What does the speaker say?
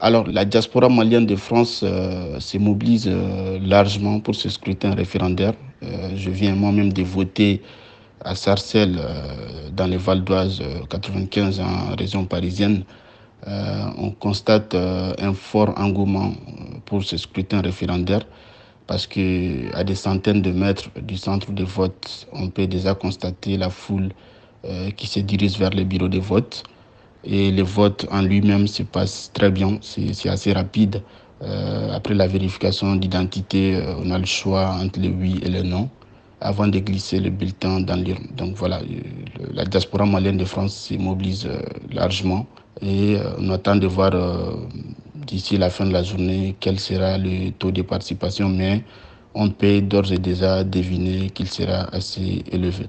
Alors, la diaspora malienne de France euh, se mobilise euh, largement pour ce scrutin référendaire. Euh, je viens moi-même de voter à Sarcelles, dans les Val d'Oise 95 en région parisienne. on constate un fort engouement pour ce scrutin référendaire parce qu'à des centaines de mètres du centre de vote, on peut déjà constater la foule qui se dirige vers les bureaux de vote. Et le vote en lui-même se passe très bien, c'est assez rapide. Euh, après la vérification d'identité, euh, on a le choix entre le oui et le non avant de glisser le bulletin dans l'urne. Donc voilà, euh, la diaspora malienne de France se mobilise largement et on attend de voir d'ici la fin de la journée quel sera le taux de participation, mais on peut d'ores et déjà deviner qu'il sera assez élevé.